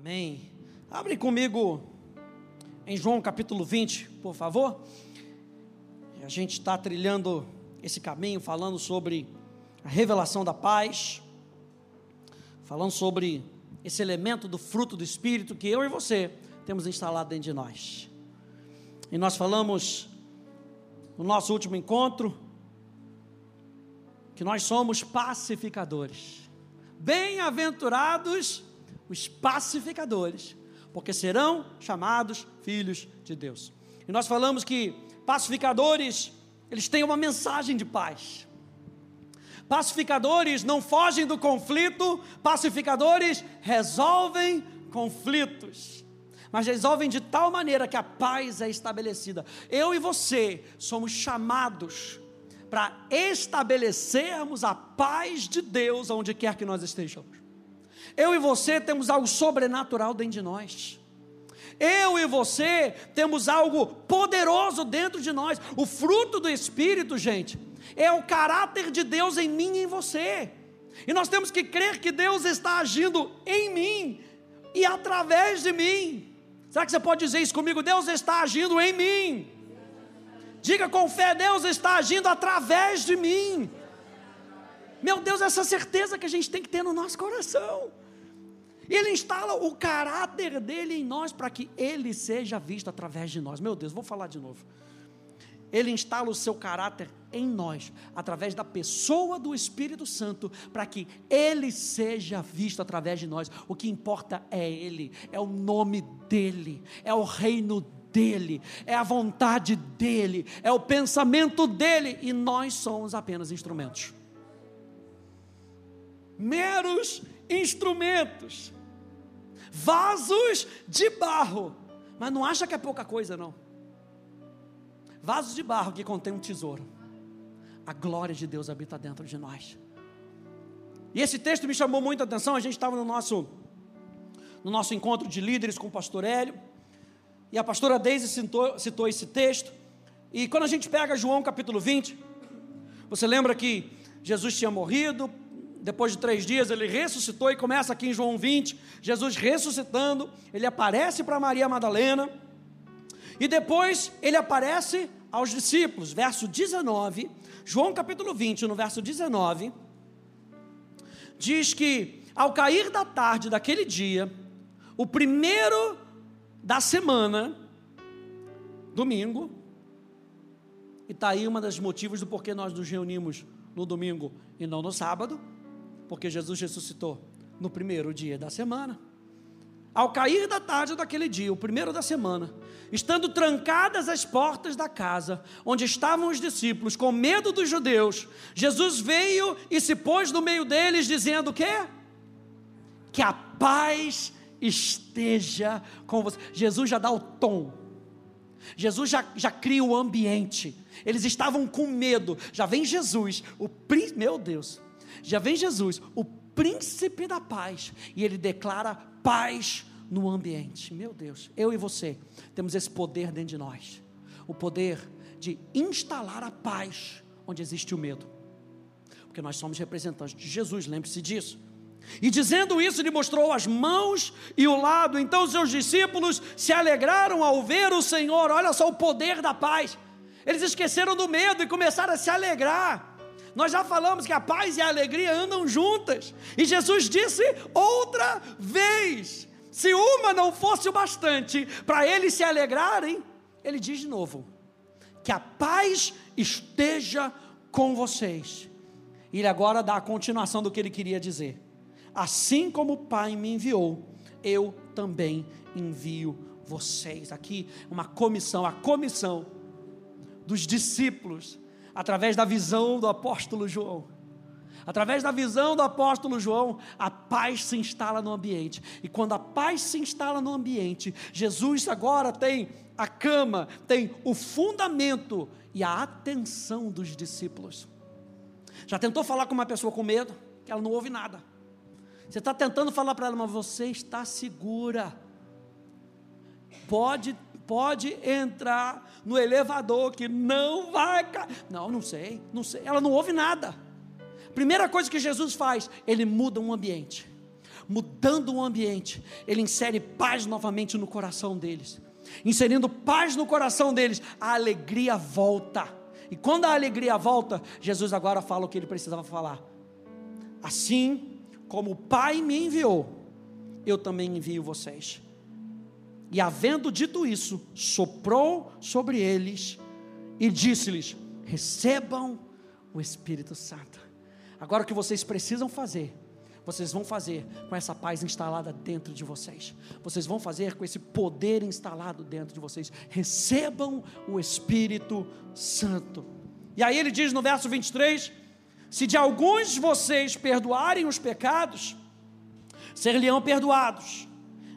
Amém. Abre comigo em João capítulo 20, por favor. A gente está trilhando esse caminho, falando sobre a revelação da paz, falando sobre esse elemento do fruto do Espírito que eu e você temos instalado dentro de nós. E nós falamos no nosso último encontro que nós somos pacificadores. Bem-aventurados os pacificadores, porque serão chamados filhos de Deus. E nós falamos que pacificadores, eles têm uma mensagem de paz. Pacificadores não fogem do conflito, pacificadores resolvem conflitos. Mas resolvem de tal maneira que a paz é estabelecida. Eu e você somos chamados para estabelecermos a paz de Deus onde quer que nós estejamos. Eu e você temos algo sobrenatural dentro de nós. Eu e você temos algo poderoso dentro de nós. O fruto do Espírito, gente, é o caráter de Deus em mim e em você. E nós temos que crer que Deus está agindo em mim e através de mim. Será que você pode dizer isso comigo? Deus está agindo em mim. Diga com fé: Deus está agindo através de mim. Meu Deus, essa certeza que a gente tem que ter no nosso coração. Ele instala o caráter dele em nós para que ele seja visto através de nós. Meu Deus, vou falar de novo. Ele instala o seu caráter em nós, através da pessoa do Espírito Santo, para que ele seja visto através de nós. O que importa é ele, é o nome dele, é o reino dele, é a vontade dele, é o pensamento dele, e nós somos apenas instrumentos meros instrumentos, vasos de barro, mas não acha que é pouca coisa, não. Vasos de barro que contém um tesouro. A glória de Deus habita dentro de nós. E esse texto me chamou muita atenção. A gente estava no nosso, no nosso encontro de líderes com o pastor Hélio. E a pastora Deise citou, citou esse texto. E quando a gente pega João capítulo 20, você lembra que Jesus tinha morrido, depois de três dias, ele ressuscitou e começa aqui em João 20, Jesus ressuscitando, ele aparece para Maria Madalena, e depois ele aparece aos discípulos, verso 19, João capítulo 20, no verso 19, diz que ao cair da tarde daquele dia, o primeiro da semana, domingo, e está aí um dos motivos do porquê nós nos reunimos no domingo e não no sábado, porque Jesus ressuscitou no primeiro dia da semana. Ao cair da tarde daquele dia, o primeiro da semana, estando trancadas as portas da casa onde estavam os discípulos, com medo dos judeus, Jesus veio e se pôs no meio deles, dizendo o quê? Que a paz esteja com você. Jesus já dá o tom. Jesus já, já cria o ambiente. Eles estavam com medo. Já vem Jesus, o meu Deus, já vem Jesus, o príncipe da paz, e ele declara paz no ambiente. Meu Deus, eu e você temos esse poder dentro de nós o poder de instalar a paz onde existe o medo, porque nós somos representantes de Jesus, lembre-se disso. E dizendo isso, ele mostrou as mãos e o lado. Então seus discípulos se alegraram ao ver o Senhor. Olha só o poder da paz. Eles esqueceram do medo e começaram a se alegrar. Nós já falamos que a paz e a alegria andam juntas. E Jesus disse outra vez: se uma não fosse o bastante para eles se alegrarem, ele diz de novo: que a paz esteja com vocês. E ele agora dá a continuação do que ele queria dizer. Assim como o Pai me enviou, eu também envio vocês. Aqui uma comissão, a comissão dos discípulos através da visão do apóstolo João. Através da visão do apóstolo João, a paz se instala no ambiente. E quando a paz se instala no ambiente, Jesus agora tem a cama, tem o fundamento e a atenção dos discípulos. Já tentou falar com uma pessoa com medo? Que ela não ouve nada. Você está tentando falar para ela, mas você está segura. Pode pode entrar no elevador que não vai cair. Não, não sei, não sei. Ela não ouve nada. Primeira coisa que Jesus faz, ele muda um ambiente. mudando o ambiente, ele insere paz novamente no coração deles. Inserindo paz no coração deles, a alegria volta. E quando a alegria volta, Jesus agora fala o que ele precisava falar. Assim como o Pai me enviou, eu também envio vocês. E havendo dito isso, soprou sobre eles e disse-lhes: Recebam o Espírito Santo. Agora o que vocês precisam fazer, vocês vão fazer com essa paz instalada dentro de vocês. Vocês vão fazer com esse poder instalado dentro de vocês. Recebam o Espírito Santo. E aí ele diz no verso 23: Se de alguns de vocês perdoarem os pecados, ser-lhe-ão perdoados.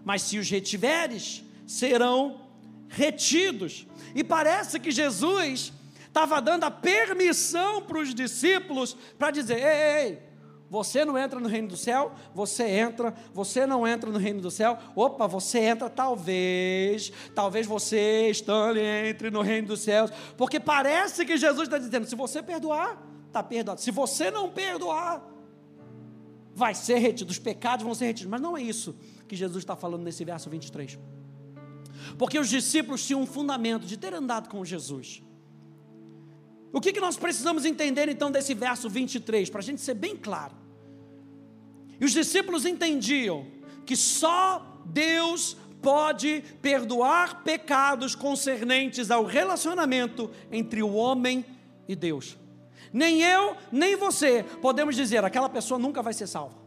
Mas se os retiveres, serão retidos. E parece que Jesus estava dando a permissão para os discípulos para dizer: ei, ei, ei, você não entra no reino do céu, você entra, você não entra no reino do céu, opa, você entra, talvez, talvez você estando entre no reino dos céus, porque parece que Jesus está dizendo: se você perdoar, está perdoado, se você não perdoar, vai ser retido, os pecados vão ser retidos, mas não é isso que Jesus está falando nesse verso 23. Porque os discípulos tinham um fundamento de ter andado com Jesus. O que, que nós precisamos entender então desse verso 23, para a gente ser bem claro? E os discípulos entendiam que só Deus pode perdoar pecados concernentes ao relacionamento entre o homem e Deus. Nem eu, nem você podemos dizer aquela pessoa nunca vai ser salva.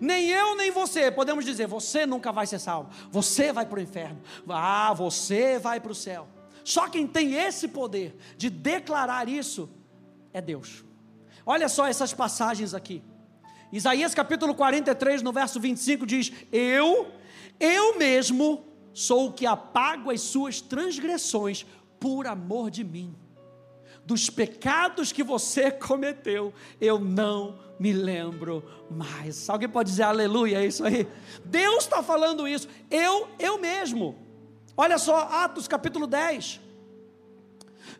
Nem eu, nem você podemos dizer você nunca vai ser salvo. Você vai para o inferno. Ah, você vai para o céu. Só quem tem esse poder de declarar isso é Deus. Olha só essas passagens aqui. Isaías capítulo 43, no verso 25 diz: Eu, eu mesmo sou o que apago as suas transgressões por amor de mim. Dos pecados que você cometeu, eu não me lembro mais. Alguém pode dizer aleluia, é isso aí? Deus está falando isso, eu, eu mesmo. Olha só, Atos capítulo 10.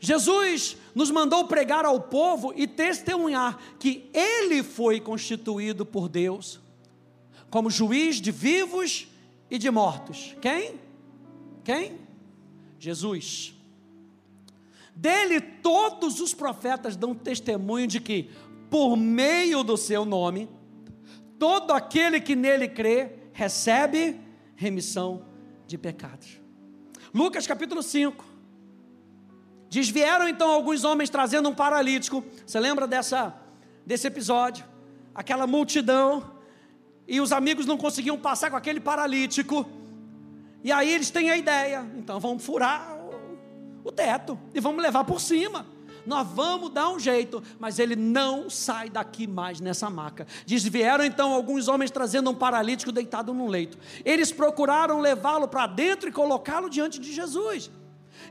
Jesus nos mandou pregar ao povo e testemunhar que ele foi constituído por Deus como juiz de vivos e de mortos. Quem? Quem? Jesus. Dele todos os profetas dão testemunho de que, por meio do seu nome, todo aquele que nele crê recebe remissão de pecados. Lucas capítulo 5. Diz: Vieram então alguns homens trazendo um paralítico. Você lembra dessa, desse episódio? Aquela multidão. E os amigos não conseguiam passar com aquele paralítico. E aí eles têm a ideia: então vamos furar o, teto e vamos levar por cima nós vamos dar um jeito, mas ele não sai daqui mais nessa maca. Diz: vieram então alguns homens trazendo um paralítico deitado num leito. Eles procuraram levá-lo para dentro e colocá-lo diante de Jesus.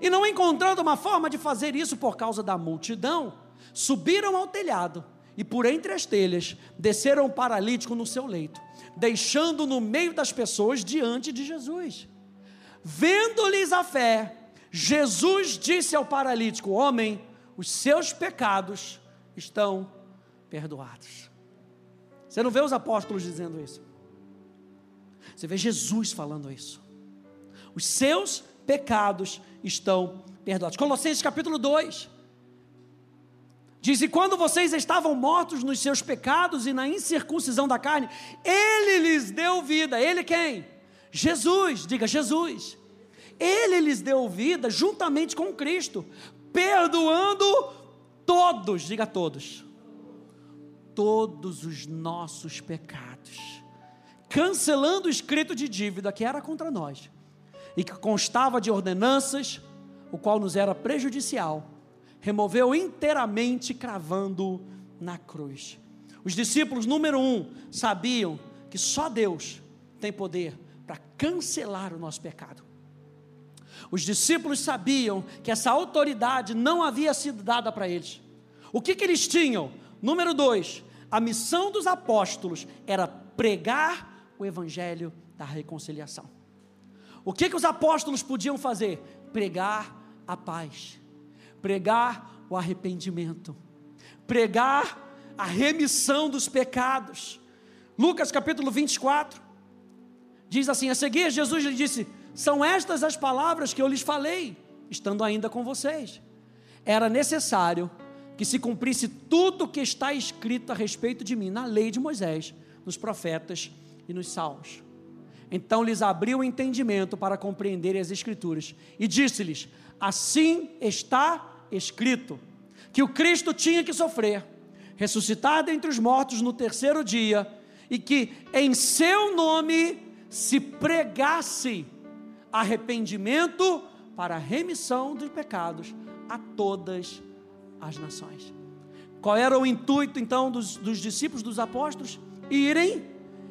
E não encontrando uma forma de fazer isso por causa da multidão, subiram ao telhado e por entre as telhas desceram o paralítico no seu leito, deixando no meio das pessoas diante de Jesus. Vendo-lhes a fé, Jesus disse ao paralítico: Homem, os seus pecados estão perdoados. Você não vê os apóstolos dizendo isso. Você vê Jesus falando isso. Os seus pecados estão perdoados. Colossenses capítulo 2. Diz: E quando vocês estavam mortos nos seus pecados e na incircuncisão da carne, Ele lhes deu vida. Ele quem? Jesus, diga Jesus. Ele lhes deu vida juntamente com Cristo, perdoando todos, diga todos, todos os nossos pecados, cancelando o escrito de dívida que era contra nós e que constava de ordenanças, o qual nos era prejudicial, removeu inteiramente, cravando na cruz. Os discípulos, número um, sabiam que só Deus tem poder para cancelar o nosso pecado. Os discípulos sabiam que essa autoridade não havia sido dada para eles. O que, que eles tinham? Número dois, a missão dos apóstolos era pregar o evangelho da reconciliação. O que, que os apóstolos podiam fazer? Pregar a paz, pregar o arrependimento, pregar a remissão dos pecados, Lucas capítulo 24, diz assim: A seguir, Jesus lhe disse: São estas as palavras que eu lhes falei, estando ainda com vocês. Era necessário que se cumprisse tudo o que está escrito a respeito de mim na lei de Moisés, nos profetas e nos salmos. Então lhes abriu o entendimento para compreenderem as Escrituras e disse-lhes: Assim está escrito, que o Cristo tinha que sofrer, ressuscitar dentre os mortos no terceiro dia, e que em seu nome se pregasse arrependimento para a remissão dos pecados a todas as nações. Qual era o intuito então dos, dos discípulos, dos apóstolos? Irem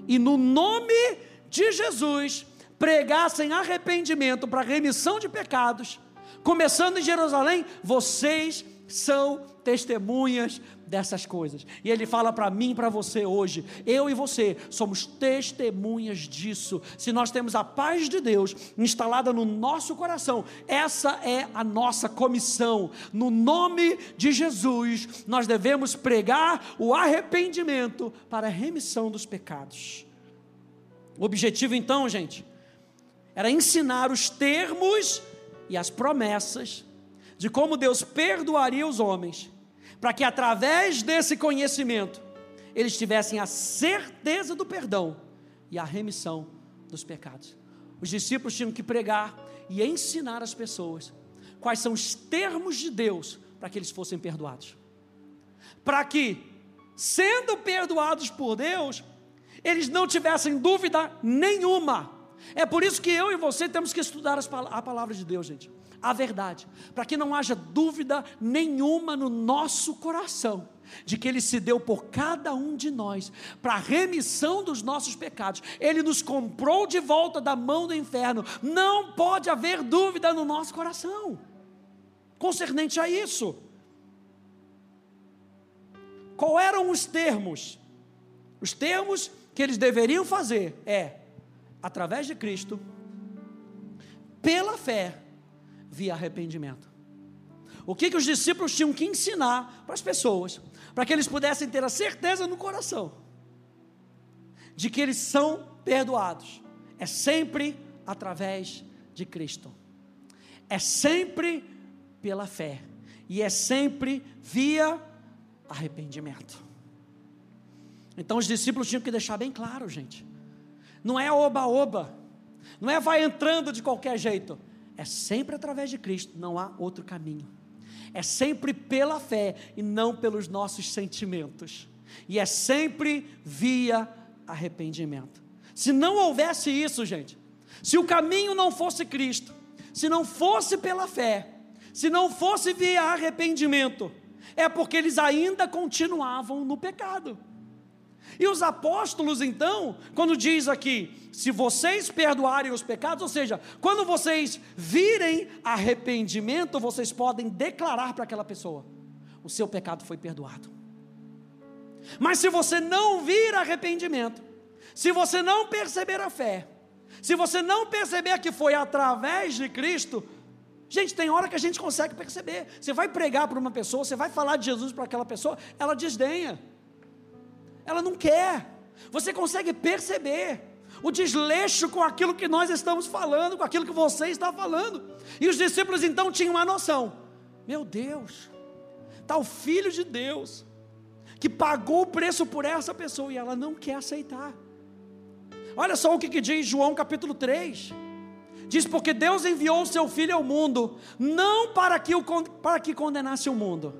e no nome de Jesus pregassem arrependimento para remissão de pecados, começando em Jerusalém, vocês são testemunhas dessas coisas. E ele fala para mim e para você hoje, eu e você somos testemunhas disso. Se nós temos a paz de Deus instalada no nosso coração, essa é a nossa comissão. No nome de Jesus, nós devemos pregar o arrependimento para a remissão dos pecados. O objetivo então, gente, era ensinar os termos e as promessas de como Deus perdoaria os homens, para que através desse conhecimento eles tivessem a certeza do perdão e a remissão dos pecados. Os discípulos tinham que pregar e ensinar as pessoas quais são os termos de Deus para que eles fossem perdoados. Para que, sendo perdoados por Deus, eles não tivessem dúvida nenhuma. É por isso que eu e você temos que estudar a palavra de Deus, gente a verdade, para que não haja dúvida nenhuma no nosso coração de que Ele se deu por cada um de nós, para a remissão dos nossos pecados. Ele nos comprou de volta da mão do inferno. Não pode haver dúvida no nosso coração concernente a isso. Qual eram os termos? Os termos que eles deveriam fazer é através de Cristo, pela fé via arrependimento. O que, que os discípulos tinham que ensinar para as pessoas, para que eles pudessem ter a certeza no coração de que eles são perdoados, é sempre através de Cristo, é sempre pela fé, e é sempre via arrependimento. Então os discípulos tinham que deixar bem claro, gente. Não é oba-oba, não é vai entrando de qualquer jeito, é sempre através de Cristo, não há outro caminho. É sempre pela fé e não pelos nossos sentimentos. E é sempre via arrependimento. Se não houvesse isso, gente, se o caminho não fosse Cristo, se não fosse pela fé, se não fosse via arrependimento, é porque eles ainda continuavam no pecado. E os apóstolos, então, quando diz aqui, se vocês perdoarem os pecados, ou seja, quando vocês virem arrependimento, vocês podem declarar para aquela pessoa: o seu pecado foi perdoado. Mas se você não vir arrependimento, se você não perceber a fé, se você não perceber que foi através de Cristo, gente, tem hora que a gente consegue perceber. Você vai pregar para uma pessoa, você vai falar de Jesus para aquela pessoa, ela desdenha ela não quer. Você consegue perceber o desleixo com aquilo que nós estamos falando, com aquilo que você está falando. E os discípulos então tinham uma noção: meu Deus, está o Filho de Deus, que pagou o preço por essa pessoa e ela não quer aceitar. Olha só o que, que diz João capítulo 3. Diz: Porque Deus enviou o seu Filho ao mundo, não para que, o, para que condenasse o mundo,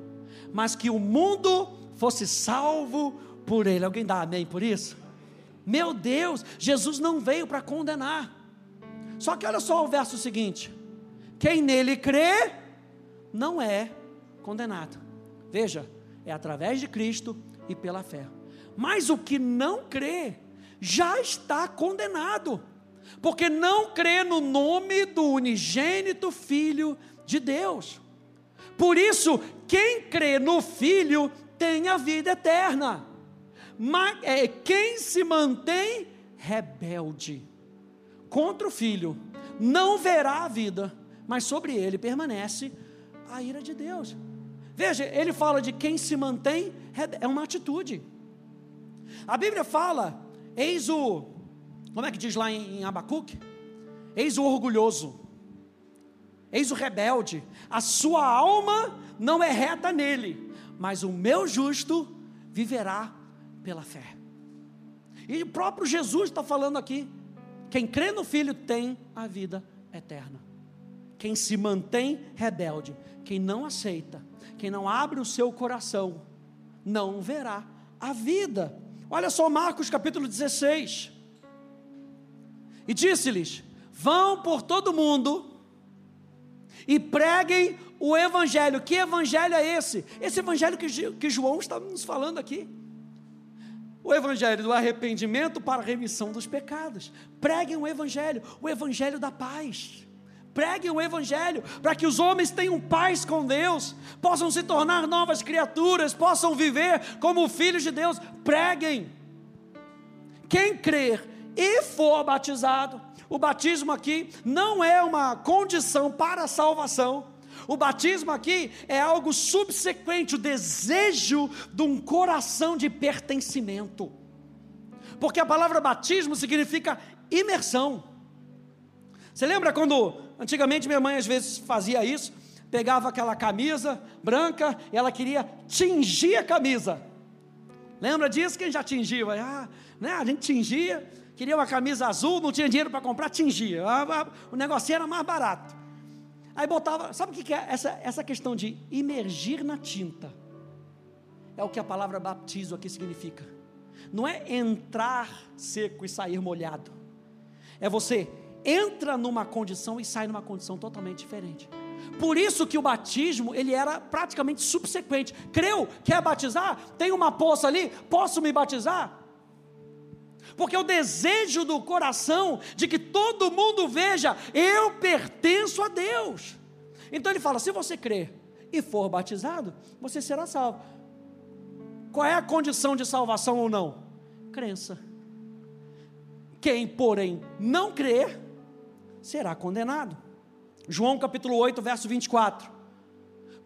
mas que o mundo fosse salvo por ele. Alguém dá amém por isso? Meu Deus, Jesus não veio para condenar. Só que olha só o verso seguinte: quem nele crê, não é condenado. Veja, é através de Cristo e pela fé. Mas o que não crê, já está condenado, porque não crê no nome do unigênito Filho de Deus. Por isso, quem crê no Filho tem a vida eterna é, quem se mantém rebelde contra o filho não verá a vida, mas sobre ele permanece a ira de Deus. Veja, ele fala de quem se mantém, é uma atitude. A Bíblia fala Eis o, como é que diz lá em, em Abacuque? Eis o orgulhoso, eis o rebelde, a sua alma não é reta nele, mas o meu justo viverá pela fé. E o próprio Jesus está falando aqui: quem crê no Filho tem a vida eterna. Quem se mantém rebelde, quem não aceita, quem não abre o seu coração, não verá a vida. Olha só Marcos capítulo 16. E disse-lhes: Vão por todo mundo e preguem o evangelho. Que evangelho é esse? Esse evangelho que, que João está nos falando aqui. O evangelho do arrependimento para a remissão dos pecados. Preguem o evangelho, o evangelho da paz. Preguem o evangelho para que os homens tenham paz com Deus, possam se tornar novas criaturas, possam viver como filhos de Deus. Preguem. Quem crer e for batizado, o batismo aqui não é uma condição para a salvação o batismo aqui é algo subsequente, o desejo de um coração de pertencimento. Porque a palavra batismo significa imersão. Você lembra quando antigamente minha mãe às vezes fazia isso? Pegava aquela camisa branca e ela queria tingir a camisa. Lembra disso? Quem já tingiu? Ah, né? A gente tingia, queria uma camisa azul, não tinha dinheiro para comprar, tingia. Ah, ah, o negocinho era mais barato. Aí botava, sabe o que é essa, essa questão de imergir na tinta? É o que a palavra batismo aqui significa. Não é entrar seco e sair molhado. É você entra numa condição e sai numa condição totalmente diferente. Por isso que o batismo, ele era praticamente subsequente. Creu, quer batizar? Tem uma poça ali, posso me batizar? Porque o desejo do coração de que todo mundo veja, eu pertenço a Deus. Então ele fala: se você crer e for batizado, você será salvo. Qual é a condição de salvação ou não? Crença. Quem, porém, não crer, será condenado. João capítulo 8, verso 24.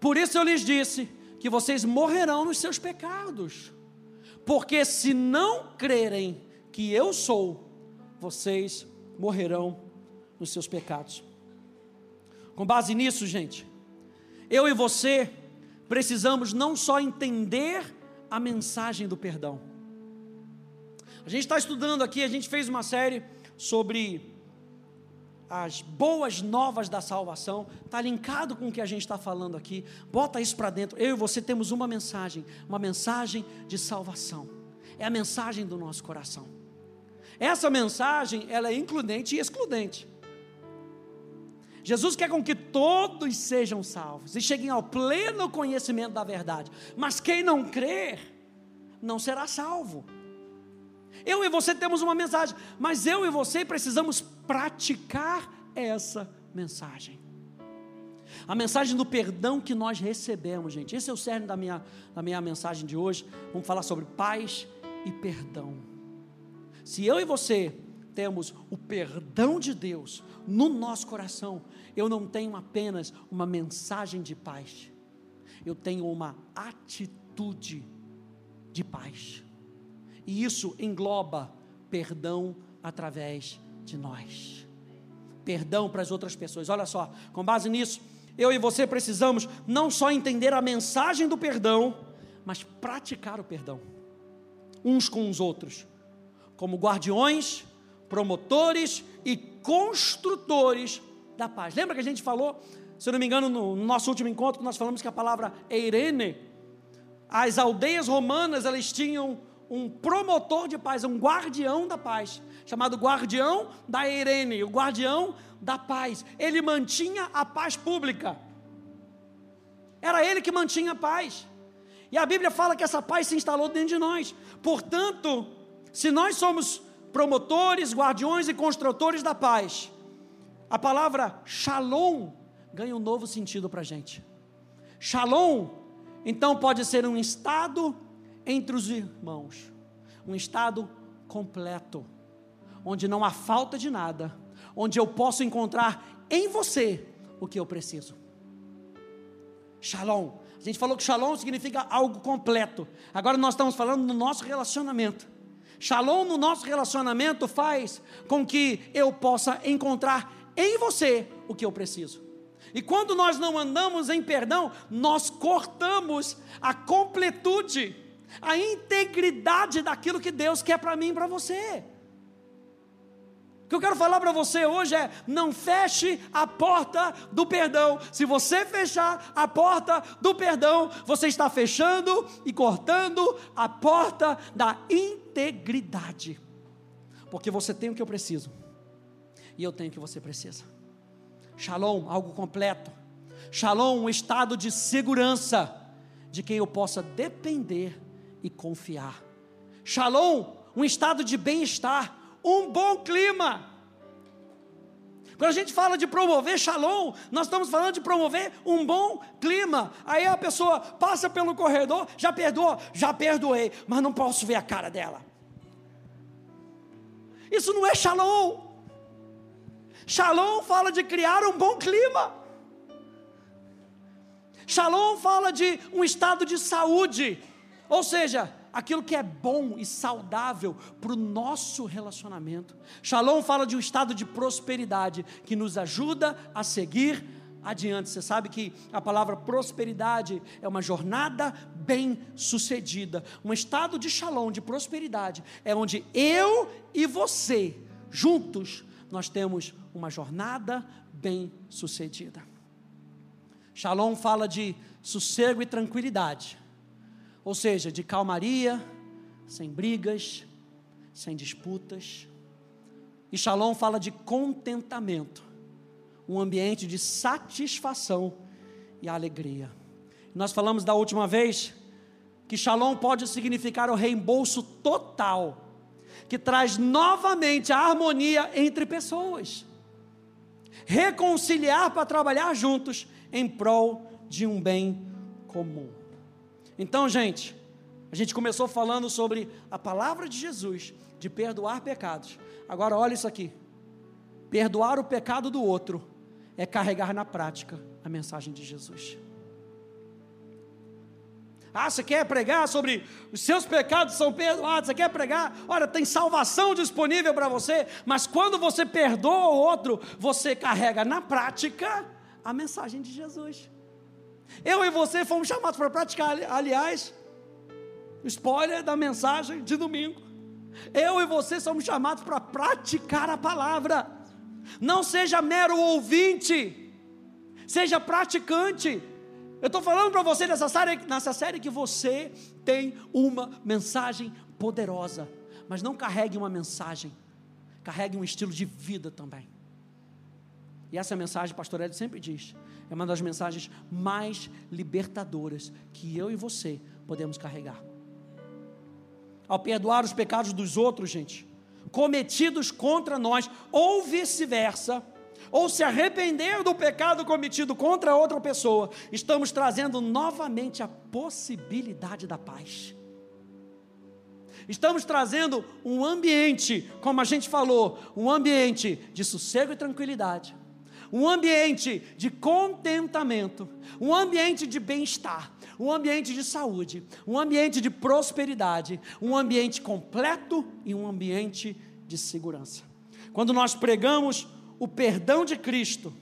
Por isso eu lhes disse que vocês morrerão nos seus pecados, porque se não crerem que eu sou, vocês morrerão nos seus pecados. Com base nisso, gente, eu e você precisamos não só entender a mensagem do perdão. A gente está estudando aqui, a gente fez uma série sobre as boas novas da salvação, está linkado com o que a gente está falando aqui, bota isso para dentro. Eu e você temos uma mensagem, uma mensagem de salvação, é a mensagem do nosso coração. Essa mensagem, ela é includente e excludente. Jesus quer com que todos sejam salvos e cheguem ao pleno conhecimento da verdade. Mas quem não crer, não será salvo. Eu e você temos uma mensagem, mas eu e você precisamos praticar essa mensagem. A mensagem do perdão que nós recebemos, gente. Esse é o cerne da minha, da minha mensagem de hoje. Vamos falar sobre paz e perdão. Se eu e você temos o perdão de Deus no nosso coração, eu não tenho apenas uma mensagem de paz, eu tenho uma atitude de paz. E isso engloba perdão através de nós. Perdão para as outras pessoas. Olha só, com base nisso, eu e você precisamos não só entender a mensagem do perdão, mas praticar o perdão uns com os outros como guardiões, promotores e construtores da paz. Lembra que a gente falou, se não me engano, no nosso último encontro, nós falamos que a palavra eirene, as aldeias romanas, elas tinham um promotor de paz, um guardião da paz, chamado guardião da Eirene, o guardião da paz. Ele mantinha a paz pública. Era ele que mantinha a paz. E a Bíblia fala que essa paz se instalou dentro de nós. Portanto, se nós somos promotores, guardiões e construtores da paz, a palavra shalom ganha um novo sentido para a gente. Shalom, então, pode ser um estado entre os irmãos, um estado completo, onde não há falta de nada, onde eu posso encontrar em você o que eu preciso. Shalom. A gente falou que shalom significa algo completo. Agora nós estamos falando do nosso relacionamento. Shalom no nosso relacionamento faz com que eu possa encontrar em você o que eu preciso. E quando nós não andamos em perdão, nós cortamos a completude, a integridade daquilo que Deus quer para mim e para você. Que eu quero falar para você hoje é: não feche a porta do perdão. Se você fechar a porta do perdão, você está fechando e cortando a porta da integridade. Porque você tem o que eu preciso, e eu tenho o que você precisa. Shalom, algo completo. Shalom, um estado de segurança de quem eu possa depender e confiar. Shalom, um estado de bem-estar, um bom clima. Quando a gente fala de promover shalom, nós estamos falando de promover um bom clima. Aí a pessoa passa pelo corredor, já perdoou, já perdoei, mas não posso ver a cara dela. Isso não é shalom. Shalom fala de criar um bom clima. Shalom fala de um estado de saúde, ou seja, aquilo que é bom e saudável para o nosso relacionamento. Shalom fala de um estado de prosperidade que nos ajuda a seguir adiante. Você sabe que a palavra prosperidade é uma jornada bem sucedida. Um estado de shalom, de prosperidade, é onde eu e você, juntos, nós temos uma jornada bem sucedida. Shalom fala de sossego e tranquilidade, ou seja, de calmaria, sem brigas, sem disputas. E Shalom fala de contentamento, um ambiente de satisfação e alegria. Nós falamos da última vez que Shalom pode significar o reembolso total que traz novamente a harmonia entre pessoas. Reconciliar para trabalhar juntos em prol de um bem comum. Então, gente, a gente começou falando sobre a palavra de Jesus, de perdoar pecados. Agora, olha isso aqui: perdoar o pecado do outro é carregar na prática a mensagem de Jesus. Ah, você quer pregar sobre os seus pecados são perdoados? Você quer pregar? Olha, tem salvação disponível para você, mas quando você perdoa o outro, você carrega na prática a mensagem de Jesus. Eu e você fomos chamados para praticar, aliás, spoiler da mensagem de domingo. Eu e você somos chamados para praticar a palavra. Não seja mero ouvinte, seja praticante. Eu estou falando para você nessa série, nessa série que você tem uma mensagem poderosa, mas não carregue uma mensagem, carregue um estilo de vida também. E essa mensagem, pastor Ed sempre diz, é uma das mensagens mais libertadoras que eu e você podemos carregar. Ao perdoar os pecados dos outros, gente, cometidos contra nós, ou vice-versa, ou se arrepender do pecado cometido contra outra pessoa, estamos trazendo novamente a possibilidade da paz. Estamos trazendo um ambiente, como a gente falou, um ambiente de sossego e tranquilidade, um ambiente de contentamento, um ambiente de bem-estar, um ambiente de saúde, um ambiente de prosperidade, um ambiente completo e um ambiente de segurança. Quando nós pregamos o perdão de Cristo,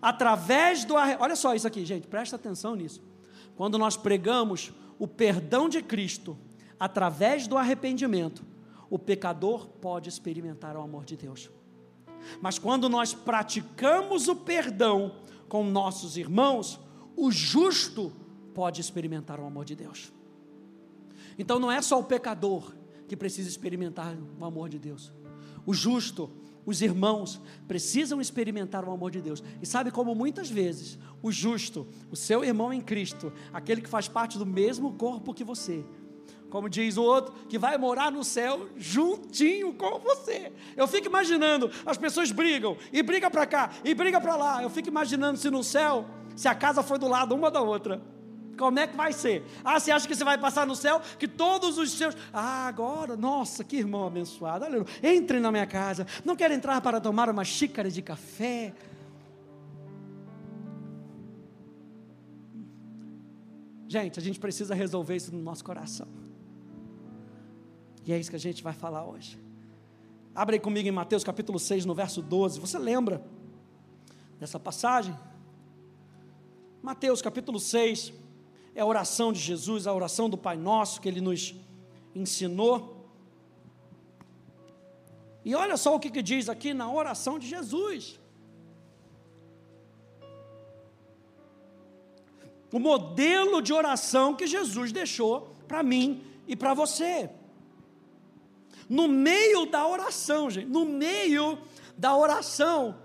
através do. Olha só isso aqui, gente, presta atenção nisso. Quando nós pregamos o perdão de Cristo, através do arrependimento, o pecador pode experimentar o amor de Deus. Mas quando nós praticamos o perdão com nossos irmãos, o justo pode experimentar o amor de Deus. Então não é só o pecador que precisa experimentar o amor de Deus. O justo os irmãos precisam experimentar o amor de Deus. E sabe como muitas vezes o justo, o seu irmão em Cristo, aquele que faz parte do mesmo corpo que você, como diz o outro, que vai morar no céu juntinho com você. Eu fico imaginando, as pessoas brigam, e briga para cá, e briga para lá. Eu fico imaginando se no céu, se a casa foi do lado uma da outra. Como é que vai ser? Ah, você acha que você vai passar no céu? Que todos os seus. Ah, agora, nossa, que irmão abençoado. Aleluia. Entre na minha casa. Não quero entrar para tomar uma xícara de café. Gente, a gente precisa resolver isso no nosso coração. E é isso que a gente vai falar hoje. Abre aí comigo em Mateus capítulo 6, no verso 12. Você lembra dessa passagem? Mateus capítulo 6 é a oração de Jesus, a oração do Pai Nosso que ele nos ensinou. E olha só o que, que diz aqui na oração de Jesus. O modelo de oração que Jesus deixou para mim e para você. No meio da oração, gente, no meio da oração,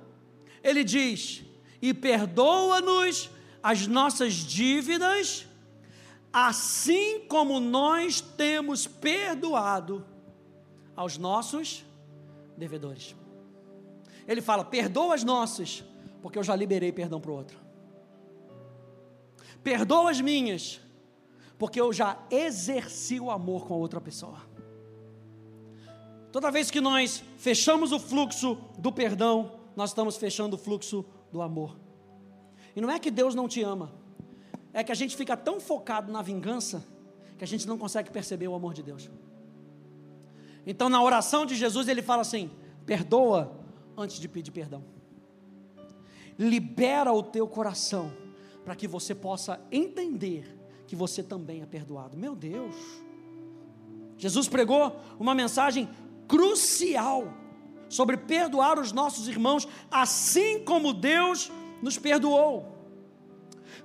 ele diz: E perdoa-nos as nossas dívidas, assim como nós temos perdoado aos nossos devedores. Ele fala: Perdoa as nossas, porque eu já liberei perdão para o outro. Perdoa as minhas, porque eu já exerci o amor com a outra pessoa. Toda vez que nós fechamos o fluxo do perdão, nós estamos fechando o fluxo do amor. E não é que Deus não te ama, é que a gente fica tão focado na vingança que a gente não consegue perceber o amor de Deus. Então, na oração de Jesus, ele fala assim: perdoa antes de pedir perdão. Libera o teu coração para que você possa entender que você também é perdoado. Meu Deus! Jesus pregou uma mensagem crucial sobre perdoar os nossos irmãos, assim como Deus nos perdoou.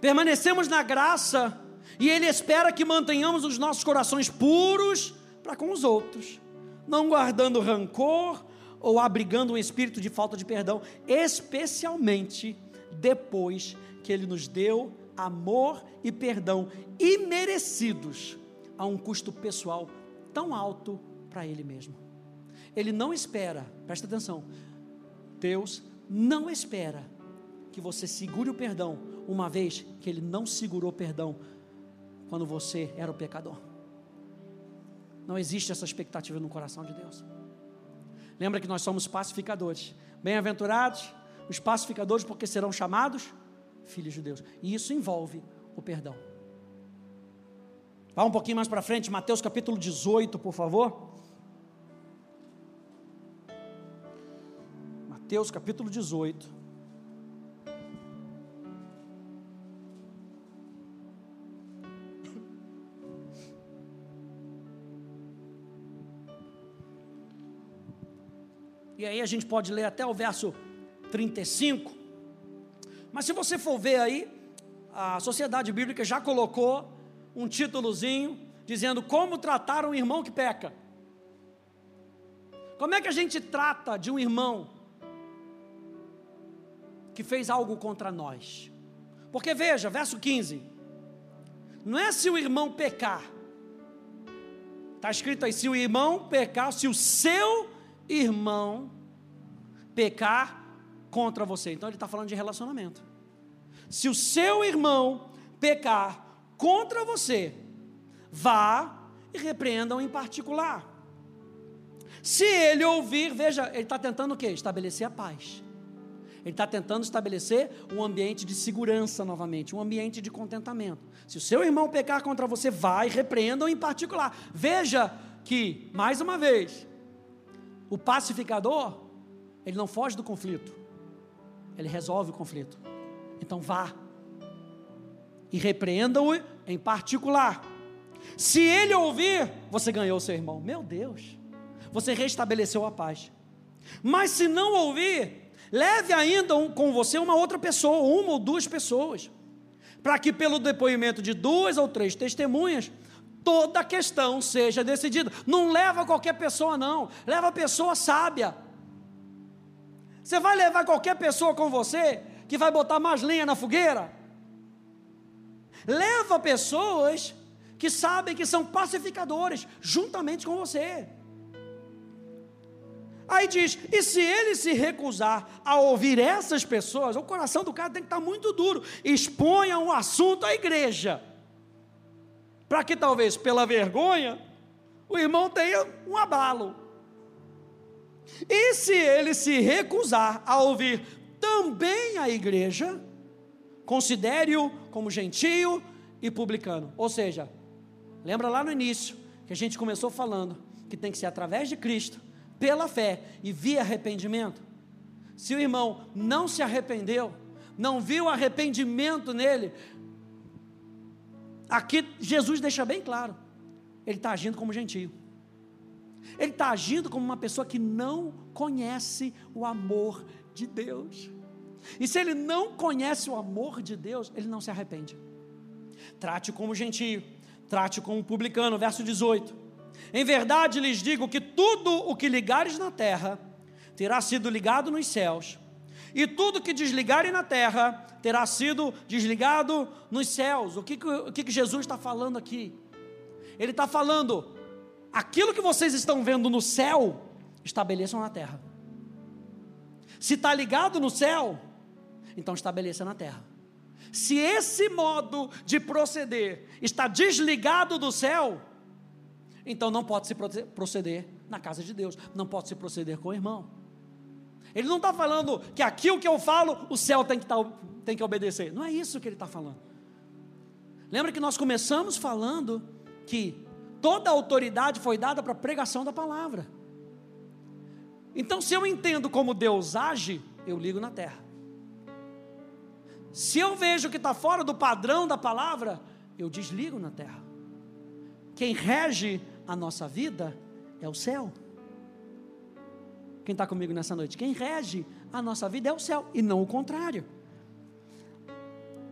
Permanecemos na graça e Ele espera que mantenhamos os nossos corações puros para com os outros, não guardando rancor ou abrigando um espírito de falta de perdão, especialmente depois que Ele nos deu amor e perdão imerecidos a um custo pessoal tão alto para Ele mesmo. Ele não espera, presta atenção, Deus não espera que você segure o perdão, uma vez que Ele não segurou perdão quando você era o pecador. Não existe essa expectativa no coração de Deus. Lembra que nós somos pacificadores. Bem-aventurados os pacificadores, porque serão chamados filhos de Deus. E isso envolve o perdão. Vá um pouquinho mais para frente, Mateus capítulo 18, por favor. Mateus capítulo 18. E aí a gente pode ler até o verso 35. Mas se você for ver aí, a Sociedade Bíblica já colocou um títulozinho dizendo como tratar um irmão que peca. Como é que a gente trata de um irmão que fez algo contra nós. Porque veja, verso 15: não é se o irmão pecar, está escrito aí: se o irmão pecar, se o seu irmão pecar contra você. Então ele está falando de relacionamento. Se o seu irmão pecar contra você, vá e repreendam em particular. Se ele ouvir, veja, ele está tentando o quê? Estabelecer a paz. Ele está tentando estabelecer um ambiente de segurança novamente, um ambiente de contentamento. Se o seu irmão pecar contra você, vai, repreendam em particular. Veja que, mais uma vez, o pacificador, ele não foge do conflito, ele resolve o conflito. Então vá e repreenda-o em particular. Se ele ouvir, você ganhou o seu irmão. Meu Deus, você restabeleceu a paz. Mas se não ouvir, Leve ainda um, com você uma outra pessoa, uma ou duas pessoas, para que pelo depoimento de duas ou três testemunhas, toda a questão seja decidida. Não leva qualquer pessoa, não, leva a pessoa sábia. Você vai levar qualquer pessoa com você que vai botar mais lenha na fogueira? Leva pessoas que sabem que são pacificadores, juntamente com você. Aí diz: e se ele se recusar a ouvir essas pessoas, o coração do cara tem que estar muito duro. Exponha um assunto à igreja, para que talvez pela vergonha o irmão tenha um abalo. E se ele se recusar a ouvir também a igreja, considere-o como gentio e publicano. Ou seja, lembra lá no início que a gente começou falando que tem que ser através de Cristo, pela fé e via arrependimento. Se o irmão não se arrependeu, não viu arrependimento nele, aqui Jesus deixa bem claro: ele está agindo como gentio. Ele está agindo como uma pessoa que não conhece o amor de Deus. E se ele não conhece o amor de Deus, ele não se arrepende. Trate como gentio, trate como publicano, verso 18. Em verdade lhes digo que tudo o que ligares na terra terá sido ligado nos céus, e tudo que desligarem na terra terá sido desligado nos céus. O que, o que Jesus está falando aqui? Ele está falando, aquilo que vocês estão vendo no céu, estabeleçam na terra. Se está ligado no céu, então estabeleça na terra. Se esse modo de proceder está desligado do céu, então não pode se proceder na casa de Deus, não pode se proceder com o irmão. Ele não está falando que aquilo que eu falo, o céu tem que, tá, tem que obedecer. Não é isso que ele está falando. Lembra que nós começamos falando que toda a autoridade foi dada para a pregação da palavra. Então, se eu entendo como Deus age, eu ligo na terra. Se eu vejo que está fora do padrão da palavra, eu desligo na terra. Quem rege a nossa vida é o céu. Quem está comigo nessa noite? Quem rege a nossa vida é o céu e não o contrário.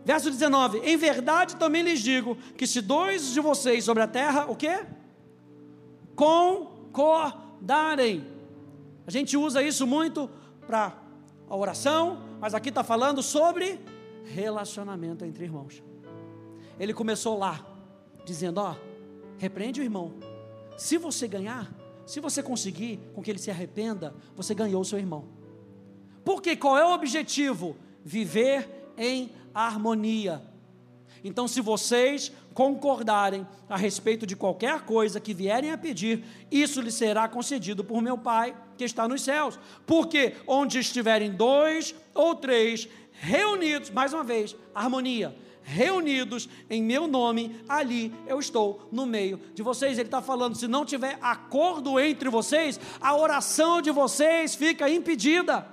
Verso 19: Em verdade também lhes digo que se dois de vocês sobre a terra, o que? Concordarem. A gente usa isso muito para a oração, mas aqui está falando sobre relacionamento entre irmãos. Ele começou lá, dizendo: Ó, repreende o irmão, se você ganhar, se você conseguir com que ele se arrependa, você ganhou o seu irmão. Porque qual é o objetivo? Viver em harmonia. Então, se vocês concordarem a respeito de qualquer coisa que vierem a pedir, isso lhe será concedido por meu Pai que está nos céus. Porque onde estiverem dois ou três reunidos, mais uma vez, harmonia reunidos em meu nome, ali eu estou no meio de vocês. Ele está falando: se não tiver acordo entre vocês, a oração de vocês fica impedida.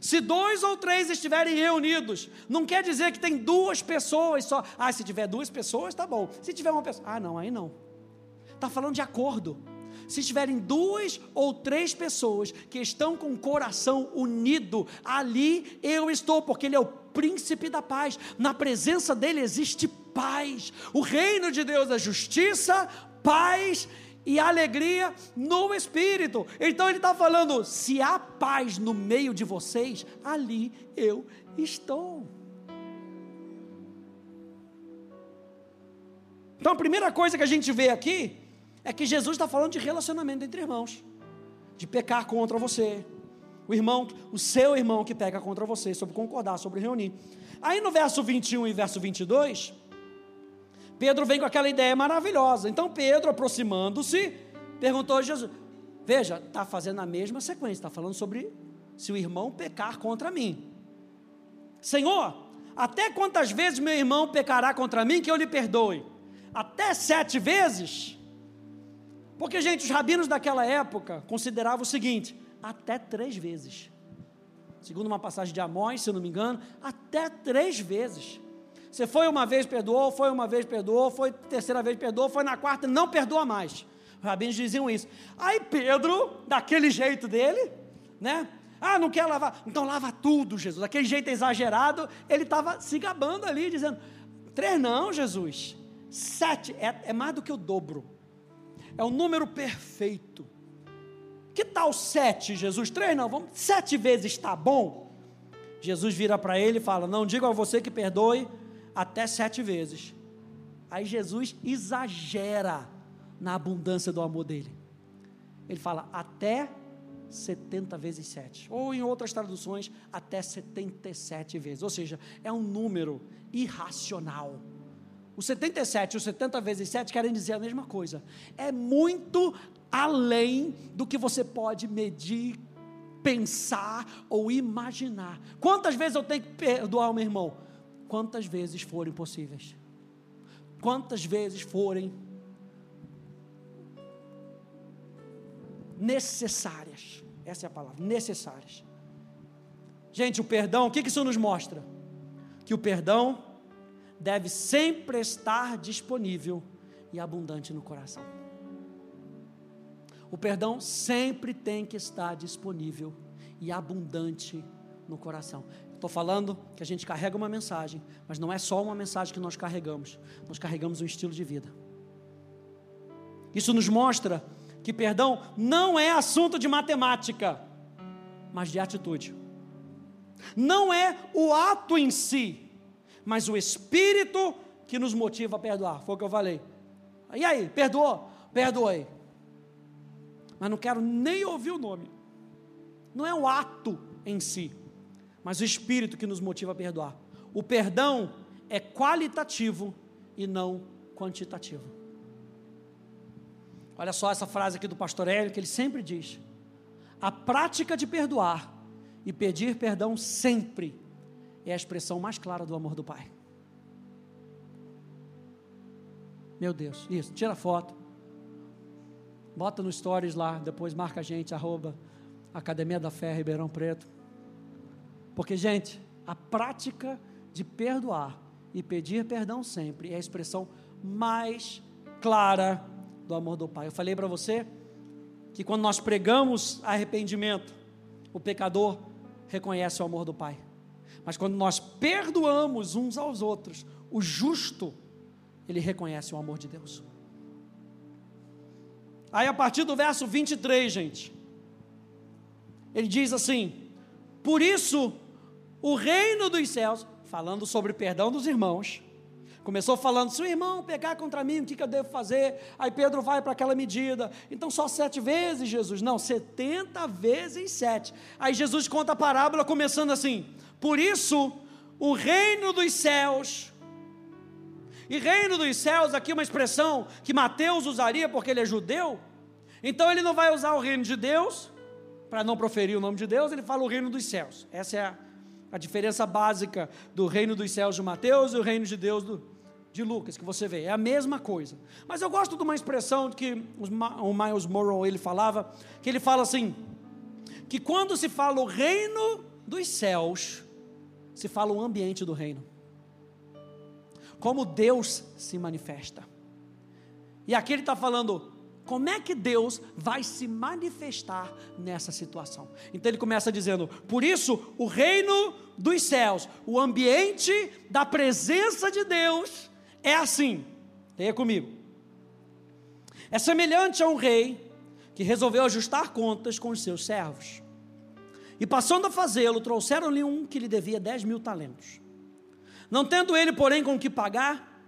Se dois ou três estiverem reunidos, não quer dizer que tem duas pessoas só. Ah, se tiver duas pessoas, tá bom. Se tiver uma pessoa, ah, não, aí não. Está falando de acordo se tiverem duas ou três pessoas que estão com o coração unido, ali eu estou, porque Ele é o príncipe da paz. Na presença dele existe paz. O reino de Deus é justiça, paz e alegria no espírito. Então ele está falando: se há paz no meio de vocês, ali eu estou. Então a primeira coisa que a gente vê aqui é que Jesus está falando de relacionamento entre irmãos, de pecar contra você, o irmão, o seu irmão que peca contra você, sobre concordar, sobre reunir. Aí no verso 21 e verso 22, Pedro vem com aquela ideia maravilhosa. Então Pedro, aproximando-se, perguntou a Jesus: Veja, está fazendo a mesma sequência, está falando sobre se o irmão pecar contra mim. Senhor, até quantas vezes meu irmão pecará contra mim que eu lhe perdoe? Até sete vezes? Porque, gente, os rabinos daquela época consideravam o seguinte: até três vezes. Segundo uma passagem de Amós, se eu não me engano, até três vezes. Você foi uma vez, perdoou, foi uma vez, perdoou, foi terceira vez, perdoou, foi na quarta, não perdoa mais. Os rabinos diziam isso. Aí Pedro, daquele jeito dele, né? Ah, não quer lavar? Então lava tudo, Jesus. Daquele jeito exagerado, ele estava se gabando ali, dizendo: três não, Jesus. Sete é, é mais do que o dobro é o número perfeito. Que tal sete, Jesus? Três não, vamos, sete vezes está bom. Jesus vira para ele e fala: Não digo a você que perdoe até sete vezes. Aí Jesus exagera na abundância do amor dele. Ele fala: Até 70 vezes 7. Ou em outras traduções, até 77 vezes. Ou seja, é um número irracional. O 77 e o 70 vezes 7 querem dizer a mesma coisa. É muito além do que você pode medir, pensar ou imaginar. Quantas vezes eu tenho que perdoar o meu irmão? Quantas vezes forem possíveis. Quantas vezes forem necessárias. Essa é a palavra, necessárias. Gente, o perdão, o que isso nos mostra? Que o perdão deve sempre estar disponível e abundante no coração. O perdão sempre tem que estar disponível e abundante no coração. Estou falando que a gente carrega uma mensagem, mas não é só uma mensagem que nós carregamos, nós carregamos um estilo de vida. Isso nos mostra que perdão não é assunto de matemática, mas de atitude. Não é o ato em si, mas o espírito que nos motiva a perdoar. Foi o que eu falei. E aí, perdoou? Perdoei. Mas não quero nem ouvir o nome. Não é o ato em si, mas o espírito que nos motiva a perdoar. O perdão é qualitativo e não quantitativo. Olha só essa frase aqui do pastor Hélio, que ele sempre diz: a prática de perdoar e pedir perdão sempre é a expressão mais clara do amor do Pai. Meu Deus, isso, tira foto, bota no stories lá, depois marca a gente, arroba Academia da Fé Ribeirão Preto. Porque, gente, a prática de perdoar e pedir perdão sempre é a expressão mais clara do amor do Pai. Eu falei para você que quando nós pregamos arrependimento, o pecador reconhece o amor do Pai. Mas quando nós perdoamos uns aos outros, o justo, ele reconhece o amor de Deus. Aí a partir do verso 23, gente, ele diz assim: Por isso, o reino dos céus, falando sobre perdão dos irmãos, Começou falando, se o irmão pecar contra mim, o que, que eu devo fazer? Aí Pedro vai para aquela medida. Então só sete vezes, Jesus? Não, setenta vezes sete. Aí Jesus conta a parábola começando assim: Por isso, o reino dos céus. E reino dos céus, aqui uma expressão que Mateus usaria porque ele é judeu. Então ele não vai usar o reino de Deus, para não proferir o nome de Deus, ele fala o reino dos céus. Essa é a, a diferença básica do reino dos céus de Mateus e o reino de Deus do, de Lucas que você vê, é a mesma coisa. Mas eu gosto de uma expressão que o Miles Morrow ele falava, que ele fala assim, que quando se fala o reino dos céus, se fala o ambiente do reino. Como Deus se manifesta. E aqui ele está falando, como é que Deus vai se manifestar nessa situação? Então ele começa dizendo: por isso, o reino dos céus, o ambiente da presença de Deus, é assim, leia comigo. É semelhante a um rei que resolveu ajustar contas com os seus servos. E passando a fazê-lo, trouxeram-lhe um que lhe devia dez mil talentos. Não tendo ele, porém, com que pagar,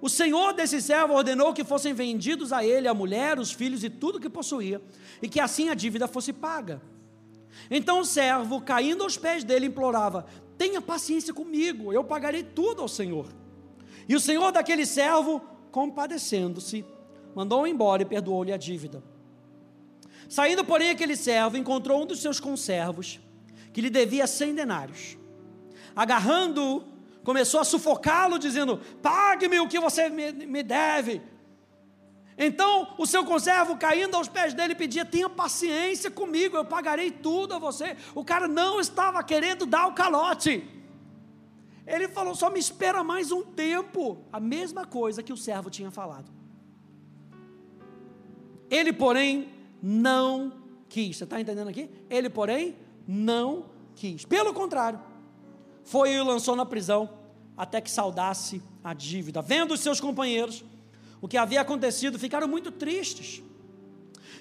o senhor desse servo ordenou que fossem vendidos a ele a mulher, os filhos e tudo que possuía, e que assim a dívida fosse paga. Então o servo, caindo aos pés dele, implorava: Tenha paciência comigo, eu pagarei tudo ao senhor. E o senhor daquele servo, compadecendo-se, mandou-o embora e perdoou-lhe a dívida. Saindo, porém, aquele servo encontrou um dos seus conservos, que lhe devia cem denários. Agarrando-o, começou a sufocá-lo, dizendo: Pague-me o que você me, me deve. Então o seu conservo, caindo aos pés dele, pedia: Tenha paciência comigo, eu pagarei tudo a você. O cara não estava querendo dar o calote. Ele falou: só me espera mais um tempo. A mesma coisa que o servo tinha falado. Ele, porém, não quis. Você está entendendo aqui? Ele, porém, não quis. Pelo contrário, foi e o lançou na prisão até que saudasse a dívida. Vendo os seus companheiros o que havia acontecido, ficaram muito tristes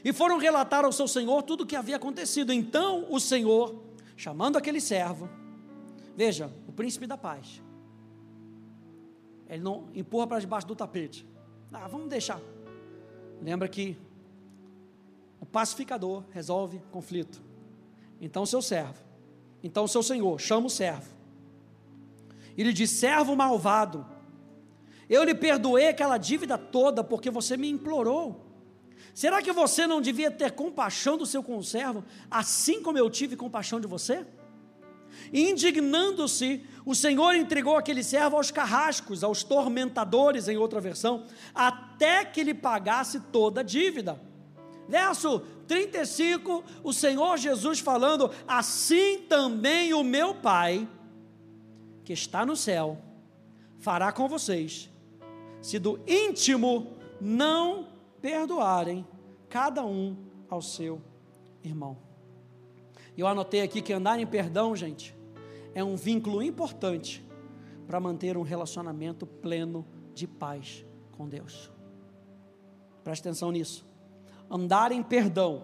e foram relatar ao seu senhor tudo o que havia acontecido. Então o senhor, chamando aquele servo, veja, o príncipe da paz. Ele não empurra para debaixo do tapete. Ah, vamos deixar. Lembra que o pacificador resolve conflito. Então, seu servo, então, seu senhor, chama o servo. E diz: servo malvado, eu lhe perdoei aquela dívida toda porque você me implorou. Será que você não devia ter compaixão do seu conservo, assim como eu tive compaixão de você? Indignando-se, o Senhor entregou aquele servo aos carrascos, aos tormentadores, em outra versão, até que lhe pagasse toda a dívida. Verso 35, o Senhor Jesus falando: Assim também o meu Pai, que está no céu, fará com vocês, se do íntimo não perdoarem cada um ao seu irmão. Eu anotei aqui que andar em perdão, gente, é um vínculo importante para manter um relacionamento pleno de paz com Deus. Preste atenção nisso. Andar em perdão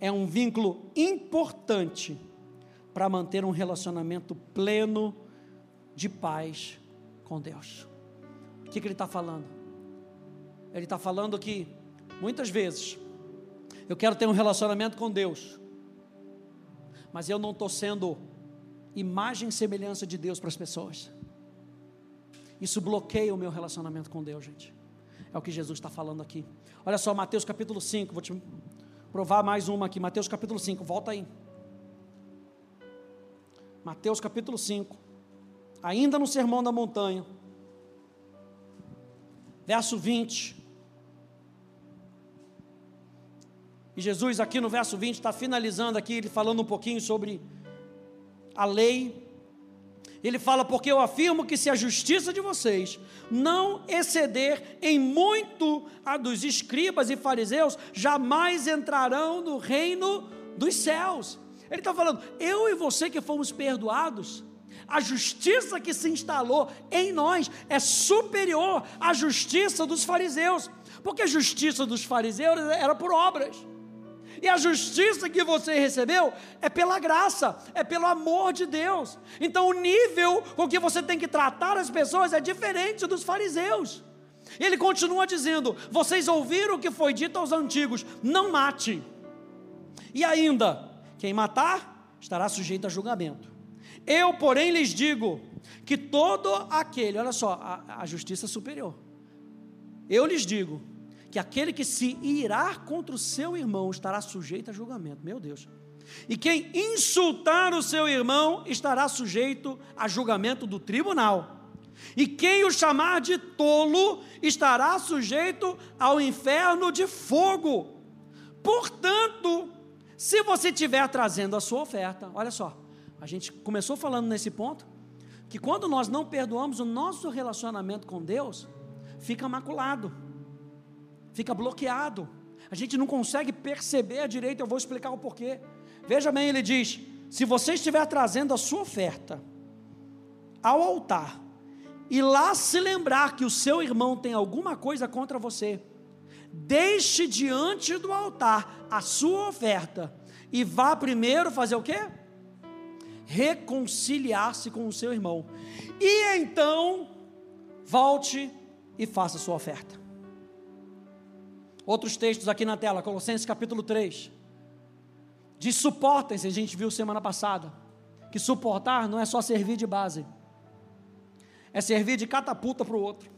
é um vínculo importante para manter um relacionamento pleno de paz com Deus. O que, que ele está falando? Ele está falando que muitas vezes eu quero ter um relacionamento com Deus, mas eu não estou sendo imagem e semelhança de Deus para as pessoas. Isso bloqueia o meu relacionamento com Deus, gente. É o que Jesus está falando aqui. Olha só, Mateus capítulo 5, vou te provar mais uma aqui. Mateus capítulo 5, volta aí. Mateus capítulo 5, ainda no Sermão da Montanha, verso 20. E Jesus, aqui no verso 20, está finalizando aqui, ele falando um pouquinho sobre a lei ele fala: Porque eu afirmo que se a justiça de vocês não exceder em muito a dos escribas e fariseus, jamais entrarão no reino dos céus. Ele está falando: eu e você que fomos perdoados, a justiça que se instalou em nós é superior à justiça dos fariseus, porque a justiça dos fariseus era por obras. E a justiça que você recebeu é pela graça, é pelo amor de Deus. Então o nível com que você tem que tratar as pessoas é diferente dos fariseus. Ele continua dizendo: Vocês ouviram o que foi dito aos antigos: não mate. E ainda, quem matar estará sujeito a julgamento. Eu, porém, lhes digo que todo aquele, olha só, a, a justiça superior. Eu lhes digo que aquele que se irá contra o seu irmão estará sujeito a julgamento. Meu Deus. E quem insultar o seu irmão estará sujeito a julgamento do tribunal. E quem o chamar de tolo estará sujeito ao inferno de fogo. Portanto, se você estiver trazendo a sua oferta, olha só, a gente começou falando nesse ponto, que quando nós não perdoamos o nosso relacionamento com Deus, fica maculado fica bloqueado. A gente não consegue perceber a direita, eu vou explicar o porquê. Veja bem, ele diz: se você estiver trazendo a sua oferta ao altar, e lá se lembrar que o seu irmão tem alguma coisa contra você, deixe diante do altar a sua oferta e vá primeiro fazer o quê? Reconciliar-se com o seu irmão. E então volte e faça a sua oferta. Outros textos aqui na tela, Colossenses capítulo 3. Diz suportem-se, a gente viu semana passada. Que suportar não é só servir de base, é servir de catapulta para o outro,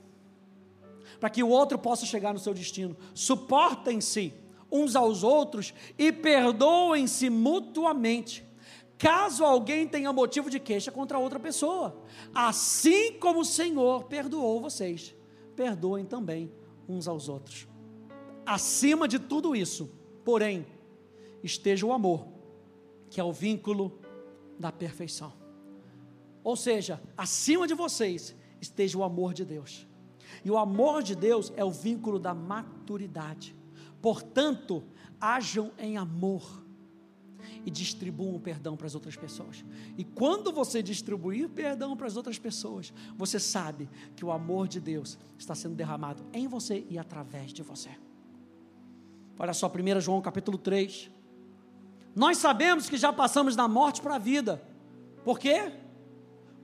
para que o outro possa chegar no seu destino. Suportem-se uns aos outros e perdoem-se mutuamente, caso alguém tenha motivo de queixa contra outra pessoa. Assim como o Senhor perdoou vocês, perdoem também uns aos outros. Acima de tudo isso, porém, esteja o amor, que é o vínculo da perfeição. Ou seja, acima de vocês esteja o amor de Deus. E o amor de Deus é o vínculo da maturidade. Portanto, hajam em amor e distribuam perdão para as outras pessoas. E quando você distribuir perdão para as outras pessoas, você sabe que o amor de Deus está sendo derramado em você e através de você. Olha só, 1 João capítulo 3. Nós sabemos que já passamos da morte para a vida. Por quê?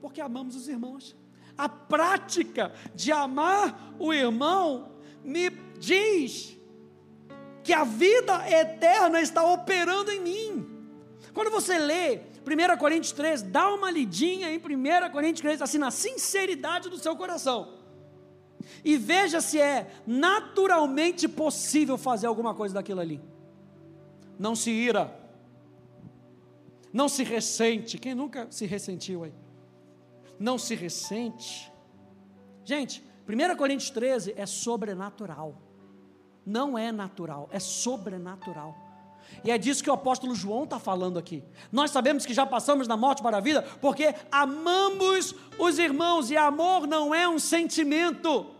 Porque amamos os irmãos. A prática de amar o irmão me diz que a vida eterna está operando em mim. Quando você lê 1 Coríntios 3, dá uma lidinha em 1 Coríntios 3, assim, na sinceridade do seu coração e veja se é naturalmente possível fazer alguma coisa daquilo ali. Não se ira, não se ressente. Quem nunca se ressentiu aí? Não se ressente. Gente, 1 Coríntios 13 é sobrenatural. Não é natural, é sobrenatural. E é disso que o apóstolo João está falando aqui. Nós sabemos que já passamos da morte para a vida porque amamos os irmãos, e amor não é um sentimento.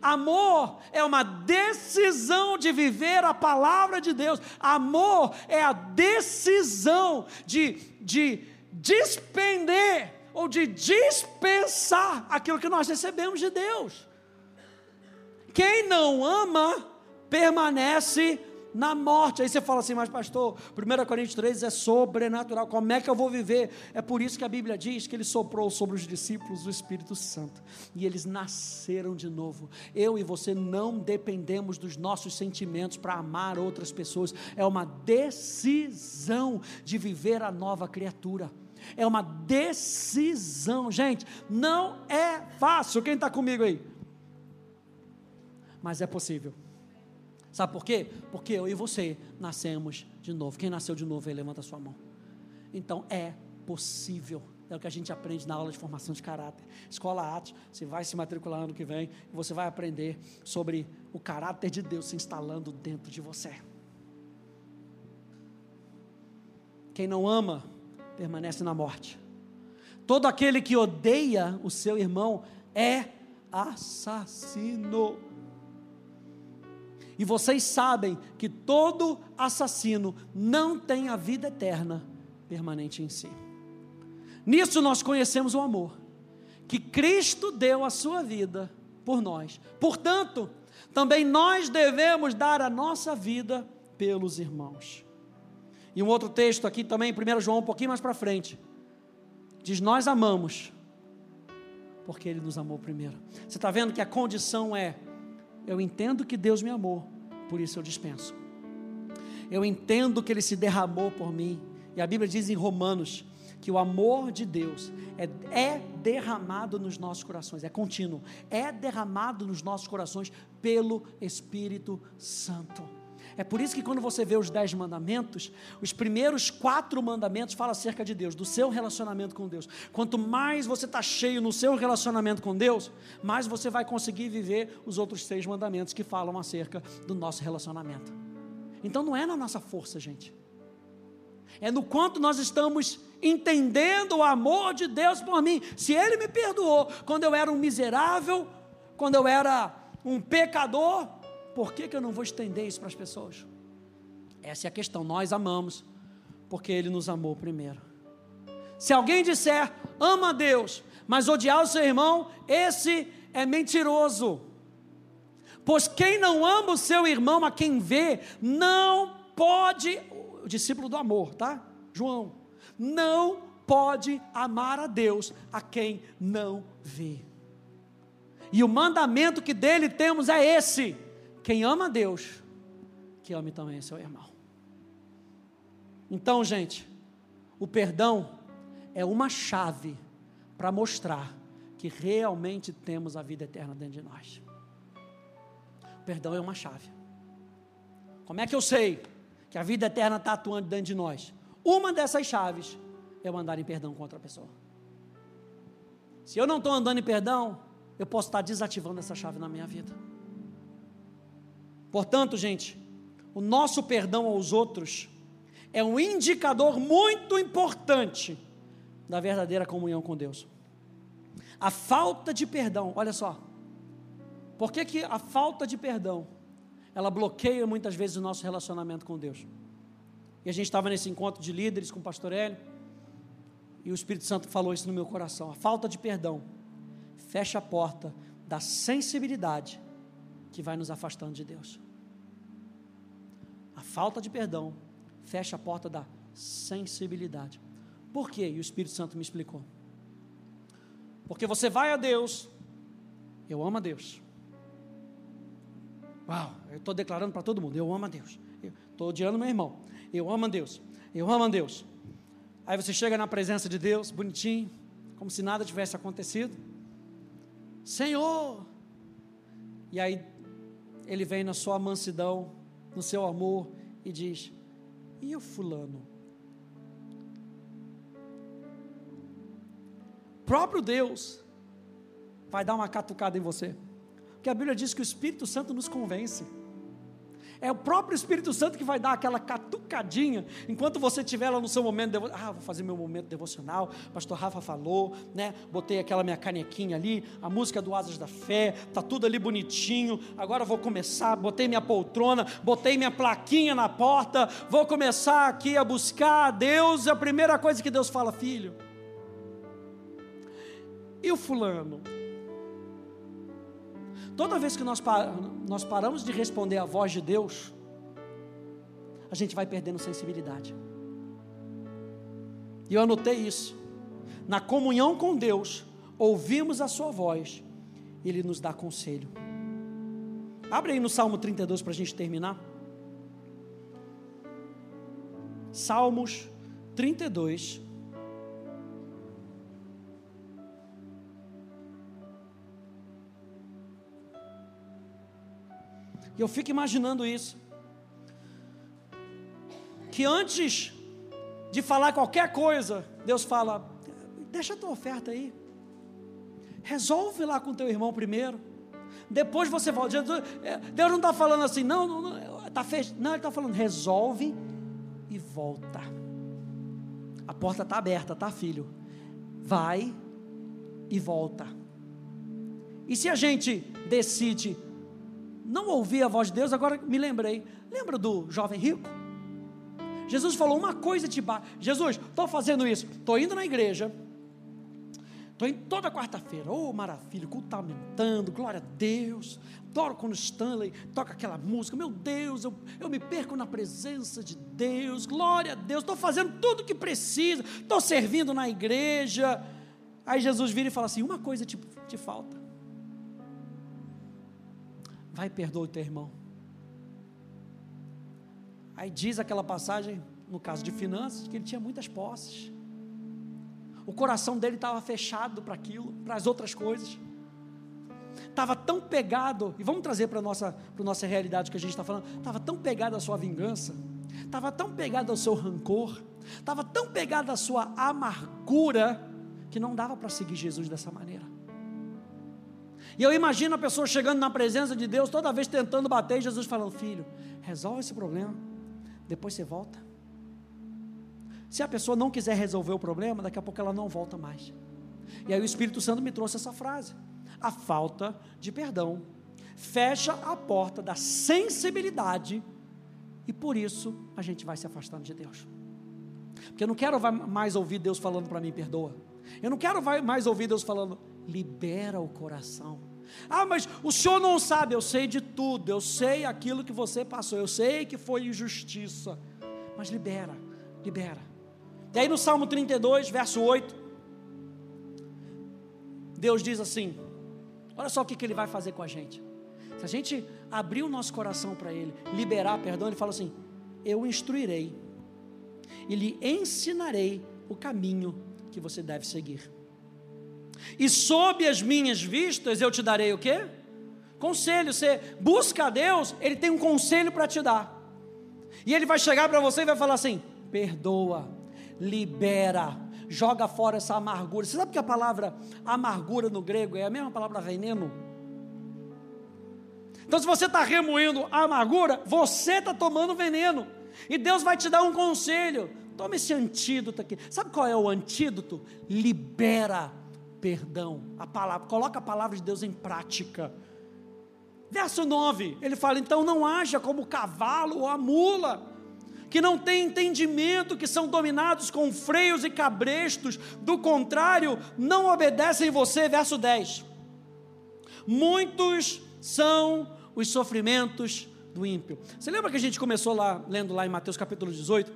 Amor é uma decisão de viver a palavra de Deus. Amor é a decisão de, de despender ou de dispensar aquilo que nós recebemos de Deus. Quem não ama permanece na morte. Aí você fala assim, mas pastor, 1 Coríntios 3 é sobrenatural. Como é que eu vou viver? É por isso que a Bíblia diz que ele soprou sobre os discípulos o Espírito Santo e eles nasceram de novo. Eu e você não dependemos dos nossos sentimentos para amar outras pessoas. É uma decisão de viver a nova criatura. É uma decisão, gente. Não é fácil. Quem está comigo aí? Mas é possível. Sabe por quê? Porque eu e você nascemos de novo. Quem nasceu de novo aí, levanta a sua mão. Então é possível. É o que a gente aprende na aula de formação de caráter. Escola Atos, você vai se matricular ano que vem você vai aprender sobre o caráter de Deus se instalando dentro de você. Quem não ama, permanece na morte. Todo aquele que odeia o seu irmão é assassino. E vocês sabem que todo assassino não tem a vida eterna permanente em si. Nisso nós conhecemos o amor, que Cristo deu a sua vida por nós. Portanto, também nós devemos dar a nossa vida pelos irmãos. E um outro texto aqui também, 1 João, um pouquinho mais para frente, diz: Nós amamos, porque Ele nos amou primeiro. Você está vendo que a condição é eu entendo que Deus me amou, por isso eu dispenso. Eu entendo que Ele se derramou por mim. E a Bíblia diz em Romanos que o amor de Deus é, é derramado nos nossos corações, é contínuo, é derramado nos nossos corações pelo Espírito Santo. É por isso que quando você vê os dez mandamentos, os primeiros quatro mandamentos falam acerca de Deus, do seu relacionamento com Deus. Quanto mais você está cheio no seu relacionamento com Deus, mais você vai conseguir viver os outros seis mandamentos que falam acerca do nosso relacionamento. Então não é na nossa força, gente. É no quanto nós estamos entendendo o amor de Deus por mim. Se Ele me perdoou quando eu era um miserável, quando eu era um pecador, por que, que eu não vou estender isso para as pessoas? Essa é a questão. Nós amamos, porque Ele nos amou primeiro. Se alguém disser, ama a Deus, mas odiar o seu irmão, esse é mentiroso. Pois quem não ama o seu irmão a quem vê, não pode, o discípulo do amor, tá? João, não pode amar a Deus a quem não vê. E o mandamento que dele temos é esse: quem ama a Deus, que ame também seu irmão. Então, gente, o perdão é uma chave para mostrar que realmente temos a vida eterna dentro de nós. O perdão é uma chave. Como é que eu sei que a vida eterna está atuando dentro de nós? Uma dessas chaves é eu andar em perdão com outra pessoa. Se eu não estou andando em perdão, eu posso estar desativando essa chave na minha vida. Portanto, gente, o nosso perdão aos outros é um indicador muito importante da verdadeira comunhão com Deus. A falta de perdão, olha só, por que, que a falta de perdão ela bloqueia muitas vezes o nosso relacionamento com Deus? E a gente estava nesse encontro de líderes com o pastor Hélio, e o Espírito Santo falou isso no meu coração. A falta de perdão fecha a porta da sensibilidade que vai nos afastando de Deus falta de perdão fecha a porta da sensibilidade. Por quê? E o Espírito Santo me explicou. Porque você vai a Deus, eu amo a Deus. Uau, eu estou declarando para todo mundo, eu amo a Deus. Estou odiando meu irmão, eu amo a Deus, eu amo a Deus. Aí você chega na presença de Deus, bonitinho, como se nada tivesse acontecido. Senhor! E aí ele vem na sua mansidão, no seu amor, e diz: E o fulano? Próprio Deus vai dar uma catucada em você. Porque a Bíblia diz que o Espírito Santo nos convence. É o próprio Espírito Santo que vai dar aquela catucadinha enquanto você estiver lá no seu momento devo... ah, vou fazer meu momento devocional. Pastor Rafa falou, né? Botei aquela minha canequinha ali, a música do Asas da Fé, tá tudo ali bonitinho. Agora vou começar, botei minha poltrona, botei minha plaquinha na porta, vou começar aqui a buscar a Deus. A primeira coisa que Deus fala, filho. E o fulano? Toda vez que nós, nós paramos de responder a voz de Deus, a gente vai perdendo sensibilidade. E eu anotei isso. Na comunhão com Deus, ouvimos a Sua voz, Ele nos dá conselho. Abre aí no Salmo 32 para a gente terminar. Salmos 32. E eu fico imaginando isso. Que antes de falar qualquer coisa, Deus fala: deixa a tua oferta aí. Resolve lá com teu irmão primeiro. Depois você volta. É, Deus não está falando assim, não, não, não, tá fech... não Ele está falando, resolve e volta. A porta está aberta, tá, filho? Vai e volta. E se a gente decide não ouvi a voz de Deus, agora me lembrei. Lembra do jovem rico? Jesus falou uma coisa te bate. Jesus, estou fazendo isso, estou indo na igreja, estou indo toda quarta-feira. Oh, maravilha, o culto está aumentando, glória a Deus. Adoro quando Stanley toca aquela música. Meu Deus, eu, eu me perco na presença de Deus. Glória a Deus, estou fazendo tudo o que precisa, estou servindo na igreja. Aí Jesus vira e fala assim: uma coisa te, te falta vai perdoa o teu irmão. Aí diz aquela passagem, no caso de finanças, que ele tinha muitas posses. O coração dele estava fechado para aquilo, para as outras coisas. Estava tão pegado, e vamos trazer para a nossa, para nossa realidade que a gente está falando, estava tão pegado à sua vingança, estava tão pegado ao seu rancor, estava tão pegado à sua amargura, que não dava para seguir Jesus dessa maneira. E eu imagino a pessoa chegando na presença de Deus, toda vez tentando bater, e Jesus falando: Filho, resolve esse problema, depois você volta. Se a pessoa não quiser resolver o problema, daqui a pouco ela não volta mais. E aí o Espírito Santo me trouxe essa frase: a falta de perdão fecha a porta da sensibilidade, e por isso a gente vai se afastando de Deus. Porque eu não quero mais ouvir Deus falando para mim, perdoa. Eu não quero mais ouvir Deus falando, libera o coração. Ah, mas o senhor não sabe, eu sei de tudo, eu sei aquilo que você passou, eu sei que foi injustiça, mas libera, libera. E aí no Salmo 32, verso 8, Deus diz assim: olha só o que, que Ele vai fazer com a gente. Se a gente abrir o nosso coração para Ele, liberar perdão, Ele fala assim: Eu instruirei e lhe ensinarei o caminho que você deve seguir. E sob as minhas vistas eu te darei o quê? Conselho. Você busca a Deus, Ele tem um conselho para te dar. E Ele vai chegar para você e vai falar assim: perdoa, libera, joga fora essa amargura. Você sabe que a palavra amargura no grego é a mesma palavra veneno? Então, se você está remoendo a amargura, você está tomando veneno. E Deus vai te dar um conselho. Toma esse antídoto aqui. Sabe qual é o antídoto? Libera perdão. A palavra, coloca a palavra de Deus em prática. Verso 9, ele fala: então não haja como o cavalo ou a mula, que não tem entendimento, que são dominados com freios e cabrestos, do contrário, não obedecem você. Verso 10: muitos são os sofrimentos do ímpio. Você lembra que a gente começou lá, lendo lá em Mateus capítulo 18,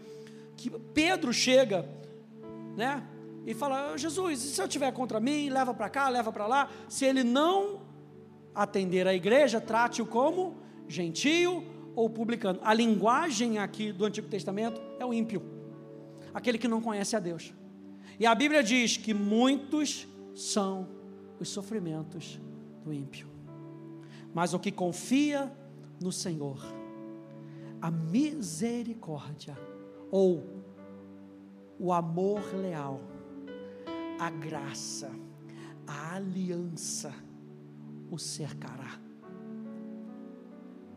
que Pedro chega, né? E fala: Jesus, se eu tiver contra mim, leva para cá, leva para lá. Se ele não atender a igreja, trate-o como gentio ou publicano. A linguagem aqui do Antigo Testamento é o ímpio, aquele que não conhece a Deus. E a Bíblia diz que muitos são os sofrimentos do ímpio, mas o que confia no Senhor, a misericórdia ou o amor leal a graça, a aliança o cercará.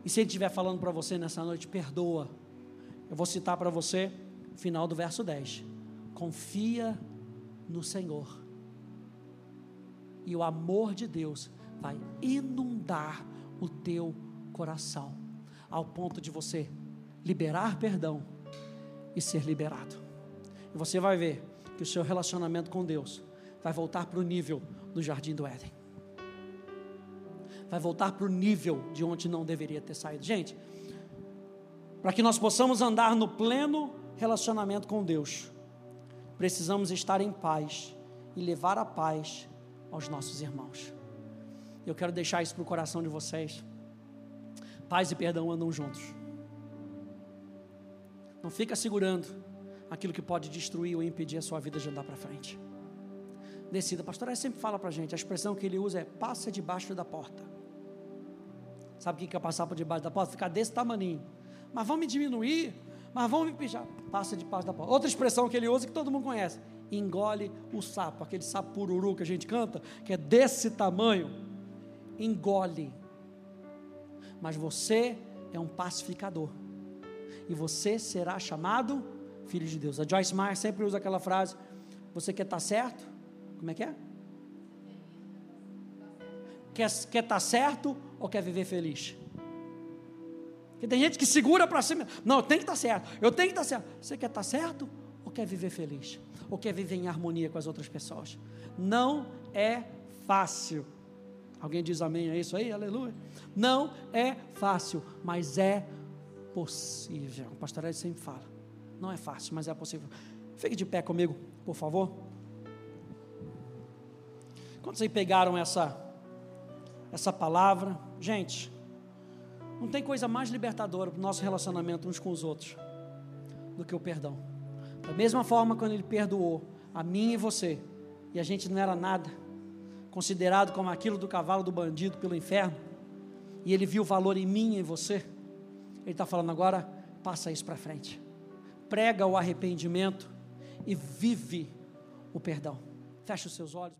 E se ele estiver falando para você nessa noite, perdoa. Eu vou citar para você o final do verso 10. Confia no Senhor. E o amor de Deus vai inundar o teu coração, ao ponto de você liberar perdão e ser liberado. E você vai ver que o seu relacionamento com Deus vai voltar para o nível do jardim do Éden. Vai voltar para o nível de onde não deveria ter saído. Gente, para que nós possamos andar no pleno relacionamento com Deus, precisamos estar em paz e levar a paz aos nossos irmãos. Eu quero deixar isso para o coração de vocês. Paz e perdão andam juntos. Não fica segurando aquilo que pode destruir ou impedir a sua vida de andar para frente. Decida. Pastor Ele sempre fala para a gente, a expressão que ele usa é passa debaixo da porta. Sabe o que é passar por debaixo da porta? Ficar desse tamaninho. Mas vão me diminuir, mas vão me pijar. Passa debaixo da porta. Outra expressão que ele usa que todo mundo conhece. Engole o sapo, aquele sapo pururu que a gente canta, que é desse tamanho. Engole. Mas você é um pacificador. E você será chamado filho de Deus. A Joyce Meyer sempre usa aquela frase: Você quer estar tá certo? Como é que é? Quer estar quer tá certo ou quer viver feliz? Porque tem gente que segura para cima. Não, eu tenho que estar tá certo. Eu tenho que estar tá certo. Você quer estar tá certo ou quer viver feliz? Ou quer viver em harmonia com as outras pessoas? Não é fácil. Alguém diz amém a isso aí? Aleluia. Não é fácil, mas é possível. O pastor Ed sempre fala. Não é fácil, mas é possível. Fique de pé comigo, por favor. Quando vocês pegaram essa essa palavra, gente, não tem coisa mais libertadora para o nosso relacionamento uns com os outros do que o perdão. Da mesma forma, quando Ele perdoou a mim e você, e a gente não era nada, considerado como aquilo do cavalo do bandido pelo inferno, e Ele viu o valor em mim e em você, Ele está falando agora, passa isso para frente, prega o arrependimento e vive o perdão. Feche os seus olhos.